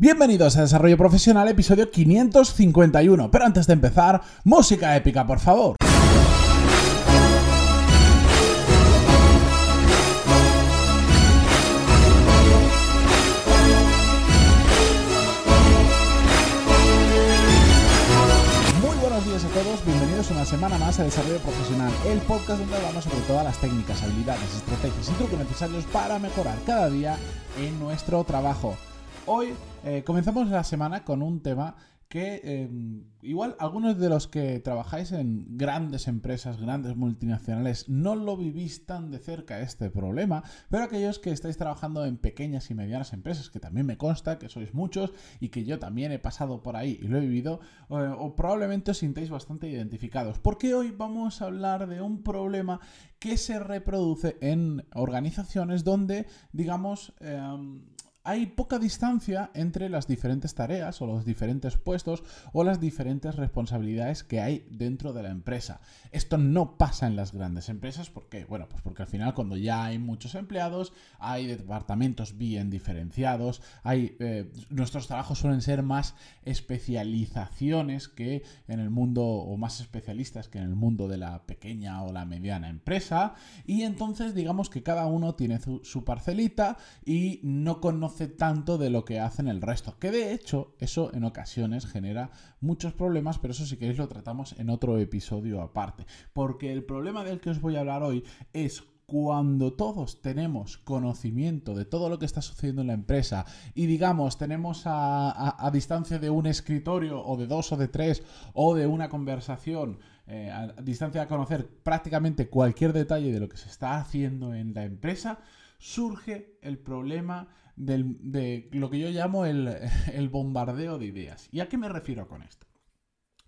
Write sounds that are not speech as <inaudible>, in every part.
Bienvenidos a Desarrollo Profesional, episodio 551. Pero antes de empezar, música épica, por favor. Muy buenos días a todos, bienvenidos una semana más a Desarrollo Profesional, el podcast donde hablamos sobre todas las técnicas, habilidades, estrategias y trucos necesarios para mejorar cada día en nuestro trabajo. Hoy eh, comenzamos la semana con un tema que eh, igual algunos de los que trabajáis en grandes empresas, grandes multinacionales, no lo vivís tan de cerca este problema, pero aquellos que estáis trabajando en pequeñas y medianas empresas, que también me consta que sois muchos y que yo también he pasado por ahí y lo he vivido, eh, probablemente os sintáis bastante identificados, porque hoy vamos a hablar de un problema que se reproduce en organizaciones donde, digamos, em, hay poca distancia entre las diferentes tareas o los diferentes puestos o las diferentes responsabilidades que hay dentro de la empresa. Esto no pasa en las grandes empresas, ¿por qué? Bueno, pues porque al final cuando ya hay muchos empleados, hay departamentos bien diferenciados, hay eh, nuestros trabajos suelen ser más especializaciones que en el mundo o más especialistas que en el mundo de la pequeña o la mediana empresa y entonces digamos que cada uno tiene su, su parcelita y no conoce tanto de lo que hacen el resto. Que de hecho, eso en ocasiones genera muchos problemas, pero eso si queréis lo tratamos en otro episodio aparte. Porque el problema del que os voy a hablar hoy es cuando todos tenemos conocimiento de todo lo que está sucediendo en la empresa y digamos tenemos a, a, distancia de un escritorio o de dos o de tres o de una conversación eh, a distancia de conocer prácticamente cualquier detalle de lo que se está haciendo en la empresa, surge el problema de lo que yo llamo el, <laughs> el bombardeo de ideas. ¿Y a qué me refiero con esto?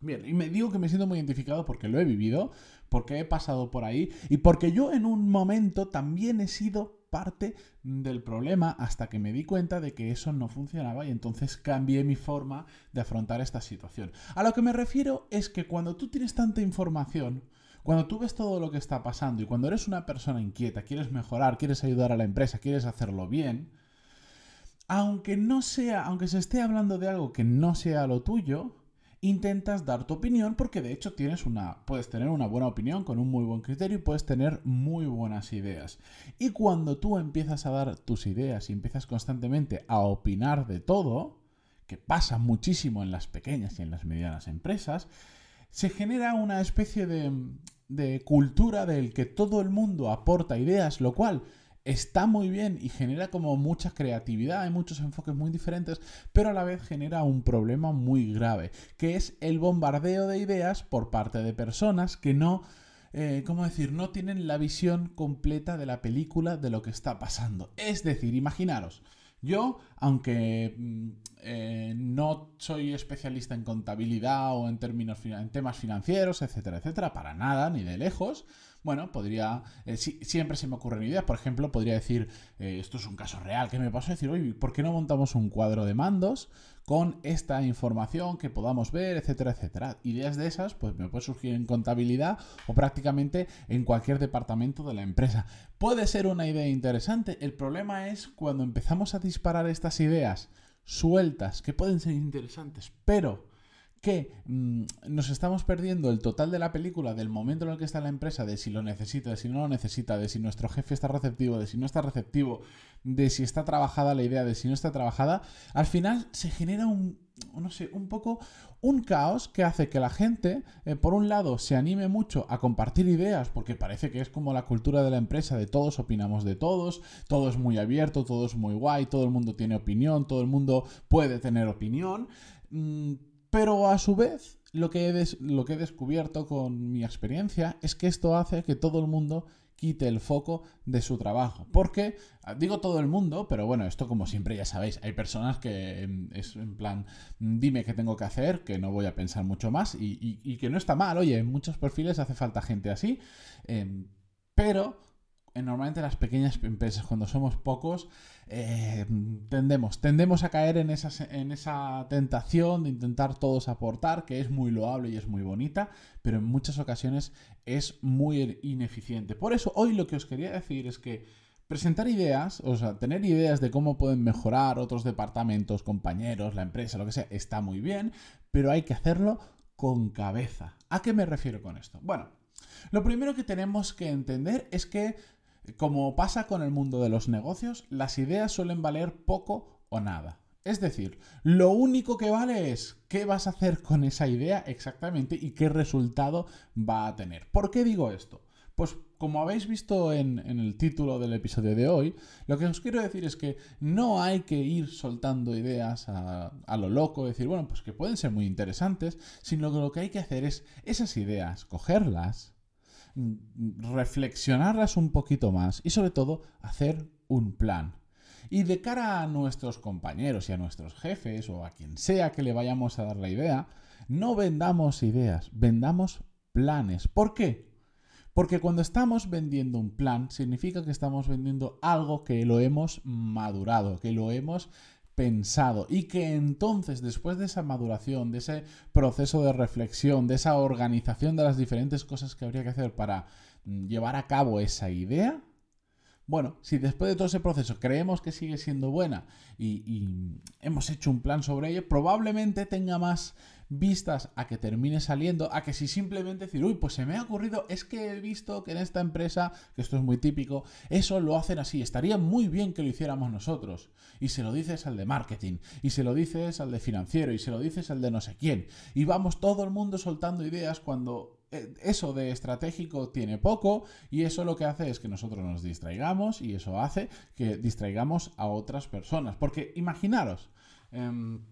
Bien, y me digo que me siento muy identificado porque lo he vivido, porque he pasado por ahí y porque yo en un momento también he sido parte del problema hasta que me di cuenta de que eso no funcionaba y entonces cambié mi forma de afrontar esta situación. A lo que me refiero es que cuando tú tienes tanta información, cuando tú ves todo lo que está pasando y cuando eres una persona inquieta, quieres mejorar, quieres ayudar a la empresa, quieres hacerlo bien, aunque no sea, aunque se esté hablando de algo que no sea lo tuyo, intentas dar tu opinión porque de hecho tienes una puedes tener una buena opinión con un muy buen criterio y puedes tener muy buenas ideas. Y cuando tú empiezas a dar tus ideas y empiezas constantemente a opinar de todo, que pasa muchísimo en las pequeñas y en las medianas empresas, se genera una especie de, de cultura del que todo el mundo aporta ideas, lo cual está muy bien y genera como mucha creatividad, hay muchos enfoques muy diferentes, pero a la vez genera un problema muy grave, que es el bombardeo de ideas por parte de personas que no... Eh, ¿Cómo decir? No tienen la visión completa de la película de lo que está pasando. Es decir, imaginaros, yo, aunque eh, no soy especialista en contabilidad o en términos en temas financieros, etcétera, etcétera, para nada, ni de lejos, bueno, podría, eh, si, siempre se me ocurren ideas, por ejemplo, podría decir, eh, esto es un caso real, ¿qué me pasó? Decir, oye, ¿por qué no montamos un cuadro de mandos con esta información que podamos ver, etcétera, etcétera? Ideas de esas, pues me puede surgir en contabilidad o prácticamente en cualquier departamento de la empresa. Puede ser una idea interesante, el problema es cuando empezamos a disparar estas ideas sueltas, que pueden ser interesantes, pero que mmm, nos estamos perdiendo el total de la película del momento en el que está la empresa, de si lo necesita, de si no lo necesita, de si nuestro jefe está receptivo, de si no está receptivo, de si está trabajada la idea, de si no está trabajada, al final se genera un, no sé, un poco un caos que hace que la gente, eh, por un lado, se anime mucho a compartir ideas, porque parece que es como la cultura de la empresa, de todos opinamos de todos, todo es muy abierto, todo es muy guay, todo el mundo tiene opinión, todo el mundo puede tener opinión. Mmm, pero a su vez, lo que, he descubierto con mi experiencia es que esto hace que todo el mundo quite el foco de su trabajo. Porque, digo todo el mundo, pero bueno, esto como siempre ya sabéis, hay personas que es en plan, dime qué tengo que hacer, que no voy a pensar mucho más y, que no está mal, oye, en muchos perfiles hace falta gente así, eh, pero normalmente las pequeñas empresas, cuando somos pocos, eh, tendemos, tendemos a caer en en esa tentación de intentar todos aportar, que es muy loable y es muy bonita, pero en muchas ocasiones es muy ineficiente. Por eso hoy lo que os quería decir es que Presentar ideas, o sea, tener ideas de cómo pueden mejorar otros departamentos, compañeros, la empresa, lo que sea, está muy bien, pero hay que hacerlo con cabeza. ¿A qué me refiero con esto? Bueno, lo primero que tenemos que entender es que, como pasa con el mundo de los negocios, las ideas suelen valer poco o nada. Es decir, lo único que vale es qué vas a hacer con esa idea exactamente y qué resultado va a tener. ¿Por qué digo esto? Pues como habéis visto en, el título del episodio de hoy, lo que os quiero decir es que no hay que ir soltando ideas a, a, lo loco, decir, bueno, pues que pueden ser muy interesantes, sino que lo que hay que hacer es esas ideas, cogerlas, reflexionarlas un poquito más y sobre todo hacer un plan. Y de cara a nuestros compañeros y a nuestros jefes o a quien sea que le vayamos a dar la idea, no vendamos ideas, vendamos planes. ¿Por qué? Porque cuando estamos vendiendo un plan, significa que estamos vendiendo algo que lo hemos madurado, que lo hemos pensado y que entonces después de esa maduración, de ese proceso de reflexión, de esa organización de las diferentes cosas que habría que hacer para mm, llevar a cabo esa idea, bueno, si después de todo ese proceso creemos que sigue siendo buena y, hemos hecho un plan sobre ello, probablemente tenga más vistas a que termine saliendo, a que si simplemente decir, uy, pues se me ha ocurrido, es que he visto que en esta empresa, que esto es muy típico, eso lo hacen así, estaría muy bien que lo hiciéramos nosotros. Y se lo dices al de marketing, y se lo dices al de financiero, y se lo dices al de no sé quién. Y vamos todo el mundo soltando ideas cuando eh, eso de estratégico tiene poco y eso lo que hace es que nosotros nos distraigamos y eso hace que distraigamos a otras personas. Porque imaginaros, em,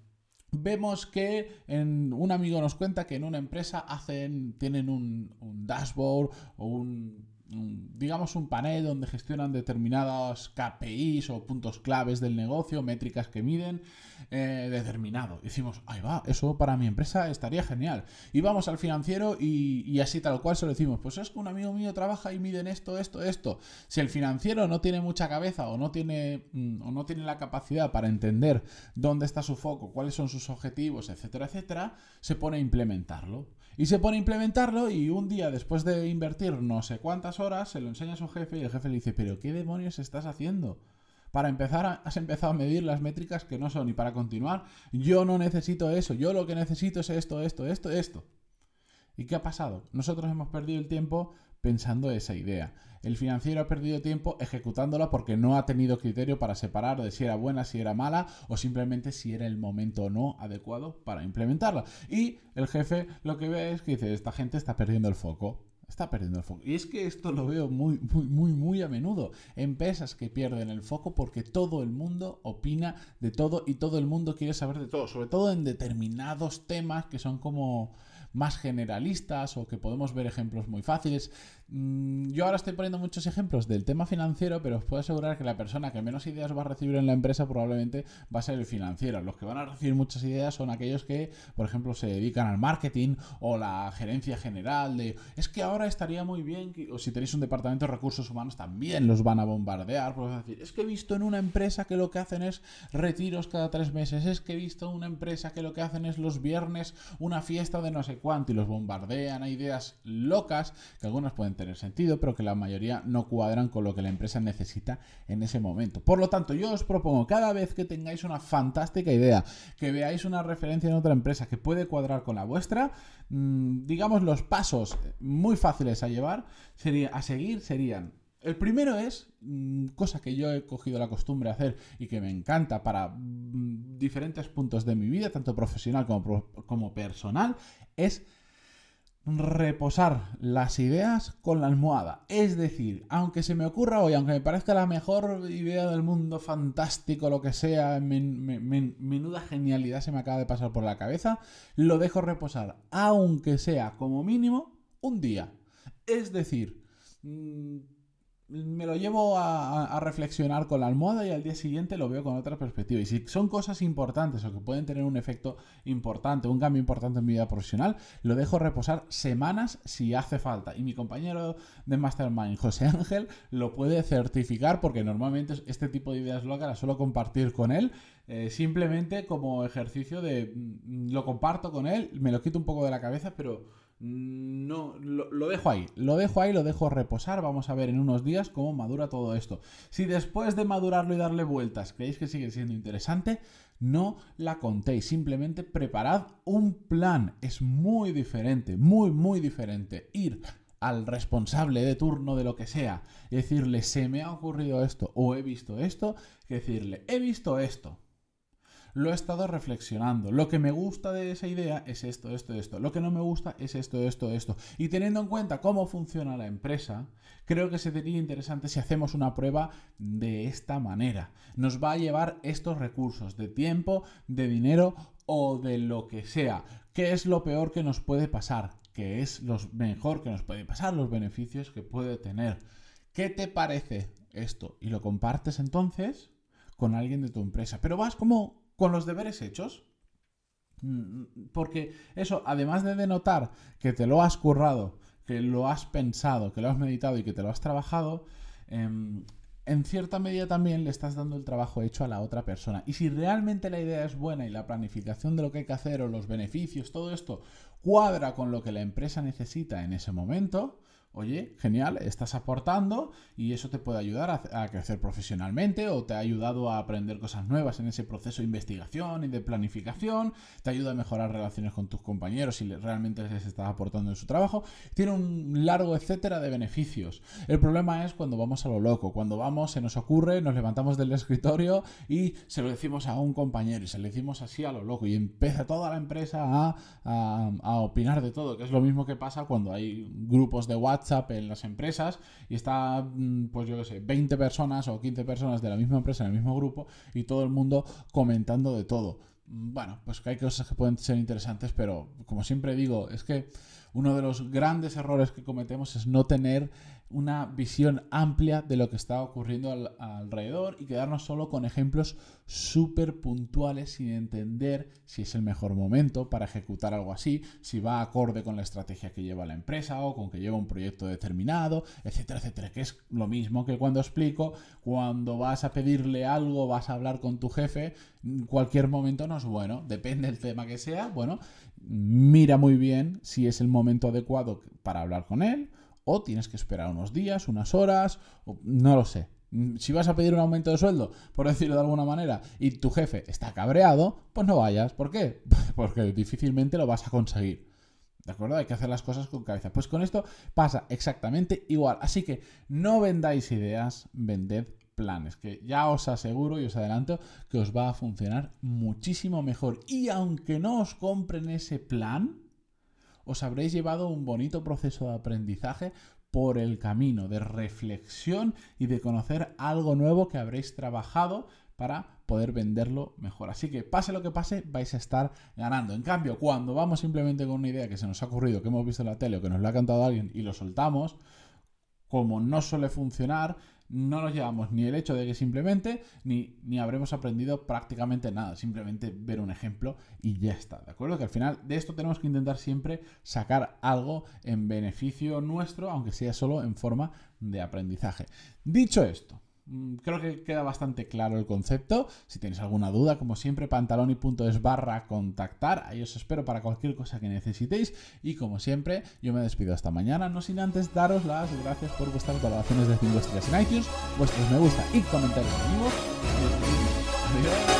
vemos que en, un amigo nos cuenta que en una empresa hacen, tienen un, un dashboard o un digamos, un panel donde gestionan determinados KPIs o puntos claves del negocio, métricas que miden, eh, determinado. decimos, ahí va, eso para mi empresa estaría genial. Y vamos al financiero y, así tal cual se lo decimos, pues es que un amigo mío trabaja y miden esto, esto, esto. Si el financiero no tiene mucha cabeza o no tiene, mm, o no tiene la capacidad para entender dónde está su foco, cuáles son sus objetivos, etcétera, etcétera, se pone a implementarlo. Y se pone a implementarlo y un día después de invertir no sé cuántas horas se lo enseña a su jefe y el jefe le dice, pero ¿qué demonios estás haciendo? Para empezar, has empezado a medir las métricas que no son y para continuar, yo no necesito eso, yo lo que necesito es esto, esto, esto, esto. ¿Y qué ha pasado? Nosotros hemos perdido el tiempo pensando esa idea. El financiero ha perdido tiempo ejecutándola porque no ha tenido criterio para separar de si era buena, si era mala o simplemente si era el momento o no adecuado para implementarla. Y el jefe lo que ve es que dice, esta gente está perdiendo el foco. Está perdiendo el foco. Y es que esto lo veo muy, muy, muy, muy a menudo. Empresas que pierden el foco porque todo el mundo opina de todo y todo el mundo quiere saber de todo. Sobre todo en determinados temas que son como más generalistas o que podemos ver ejemplos muy fáciles. Mm, yo ahora estoy poniendo muchos ejemplos del tema financiero, pero os puedo asegurar que la persona que menos ideas va a recibir en la empresa probablemente va a ser el financiero. Los que van a recibir muchas ideas son aquellos que, por ejemplo, se dedican al marketing o la gerencia general de es que ahora estaría muy bien, o si tenéis un departamento de recursos humanos también los van a bombardear, pues decir, es que he visto en una empresa que lo que hacen es retiros cada tres meses, es que he visto en una empresa que lo que hacen es los viernes una fiesta de no sé cuánto y los bombardean. A ideas locas que algunas pueden tener sentido, pero que la mayoría no cuadran con lo que la empresa necesita en ese momento. Por lo tanto, yo os propongo cada vez que tengáis una fantástica idea, que veáis una referencia en otra empresa que puede cuadrar con la vuestra, mm, digamos los pasos muy fáciles a llevar, sería, a seguir serían el primero es, mm, cosa que yo he cogido la costumbre de hacer y que me encanta para mm, diferentes puntos de mi vida, tanto profesional como, como personal, es reposar las ideas con la almohada. Es decir, aunque se me ocurra hoy, aunque me parezca la mejor idea del mundo, fantástico, lo que sea, menuda genialidad se me acaba de pasar por la cabeza, lo dejo reposar, aunque sea como mínimo un día. Es decir, mm, me lo llevo a, reflexionar con la almohada y al día siguiente lo veo con otra perspectiva. Y si son cosas importantes o que pueden tener un efecto importante, un cambio importante en mi vida profesional, lo dejo reposar semanas si hace falta. Y mi compañero de Mastermind, José Ángel, lo puede certificar porque normalmente este tipo de ideas locas las suelo compartir con él. Eh, simplemente como ejercicio de mm, lo comparto con él, me lo quito un poco de la cabeza, pero No, lo, dejo ahí, lo dejo ahí, lo dejo reposar. Vamos a ver en unos días cómo madura todo esto. Si después de madurarlo y darle vueltas creéis que sigue siendo interesante, no la contéis. Simplemente preparad un plan. Es muy diferente, muy, muy diferente. Ir al responsable de turno de lo que sea y decirle, se me ha ocurrido esto o he visto esto, que decirle, he visto esto lo he estado reflexionando. Lo que me gusta de esa idea es esto, esto, esto. Lo que no me gusta es esto, esto, esto. Y teniendo en cuenta cómo funciona la empresa, creo que sería interesante si hacemos una prueba de esta manera. Nos va a llevar estos recursos de tiempo, de dinero o de lo que sea. ¿Qué es lo peor que nos puede pasar? ¿Qué es lo mejor que nos puede pasar? Los beneficios que puede tener. ¿Qué te parece esto? Y lo compartes entonces con alguien de tu empresa. Pero vas como con los deberes hechos. Mm, porque eso, además de denotar que te lo has currado, que lo has pensado, que lo has meditado y que te lo has trabajado, em, en cierta medida también le estás dando el trabajo hecho a la otra persona. Y si realmente la idea es buena y la planificación de lo que hay que hacer o los beneficios, todo esto cuadra con lo que la empresa necesita en ese momento, Oye, genial, estás aportando y eso te puede ayudar a, crecer profesionalmente o te ha ayudado a aprender cosas nuevas en ese proceso de investigación y de planificación, te ayuda a mejorar relaciones con tus compañeros si realmente les estás aportando en su trabajo. Tiene un largo etcétera de beneficios. El problema es cuando vamos a lo loco, cuando vamos, se nos ocurre, nos levantamos del escritorio y se lo decimos a un compañero y se lo decimos así a lo loco y empieza toda la empresa a, a opinar de todo, que es lo mismo que pasa cuando hay grupos de WhatsApp WhatsApp en las empresas y está, mm, pues yo qué sé, 20 personas o 15 personas de la misma empresa en el mismo grupo y todo el mundo comentando de todo. Mm, bueno, pues que hay cosas que pueden ser interesantes, pero como siempre digo, es que uno de los grandes errores que cometemos es no tener una visión amplia de lo que está ocurriendo alrededor y quedarnos solo con ejemplos súper puntuales sin entender si es el mejor momento para ejecutar algo así, si va acorde con la estrategia que lleva la empresa o con que lleva un proyecto determinado, etcétera, etcétera, que es lo mismo que cuando explico, cuando vas a pedirle algo, vas a hablar con tu jefe, cualquier momento no es bueno, depende del tema que sea, bueno, mira muy bien si es el momento adecuado para hablar con él o tienes que esperar unos días, unas horas, o no lo sé. Si vas a pedir un aumento de sueldo, por decirlo de alguna manera, y tu jefe está cabreado, pues no vayas. ¿Por qué? <laughs> Porque difícilmente lo vas a conseguir. ¿De acuerdo? Hay que hacer las cosas con cabeza. Pues con esto pasa exactamente igual. Así que no vendáis ideas, vended planes, que ya os aseguro y os adelanto que os va a funcionar muchísimo mejor. Y aunque no os compren ese plan, os habréis llevado un bonito proceso de aprendizaje por el camino de reflexión y de conocer algo nuevo que habréis trabajado para poder venderlo mejor. Así que pase lo que pase, vais a estar ganando. En cambio, cuando vamos simplemente con una idea que se nos ha ocurrido, que hemos visto en la tele o que nos lo ha cantado alguien y lo soltamos, como no suele funcionar, no nos llevamos ni el hecho de que simplemente ni, ni habremos aprendido prácticamente nada, simplemente ver un ejemplo y ya está, ¿de acuerdo? Que al final de esto tenemos que intentar siempre sacar algo en beneficio nuestro, aunque sea solo en forma de aprendizaje. Dicho esto, creo que queda bastante claro el concepto. Si tenéis alguna duda, como siempre, pantaloni.es barra contactar. Ahí os espero para cualquier cosa que necesitéis. Y como siempre, yo me despido hasta mañana, no sin antes daros las gracias por vuestras valoraciones de 5 estrellas en iTunes, vuestros me gusta y comentarios amigos. Adiós.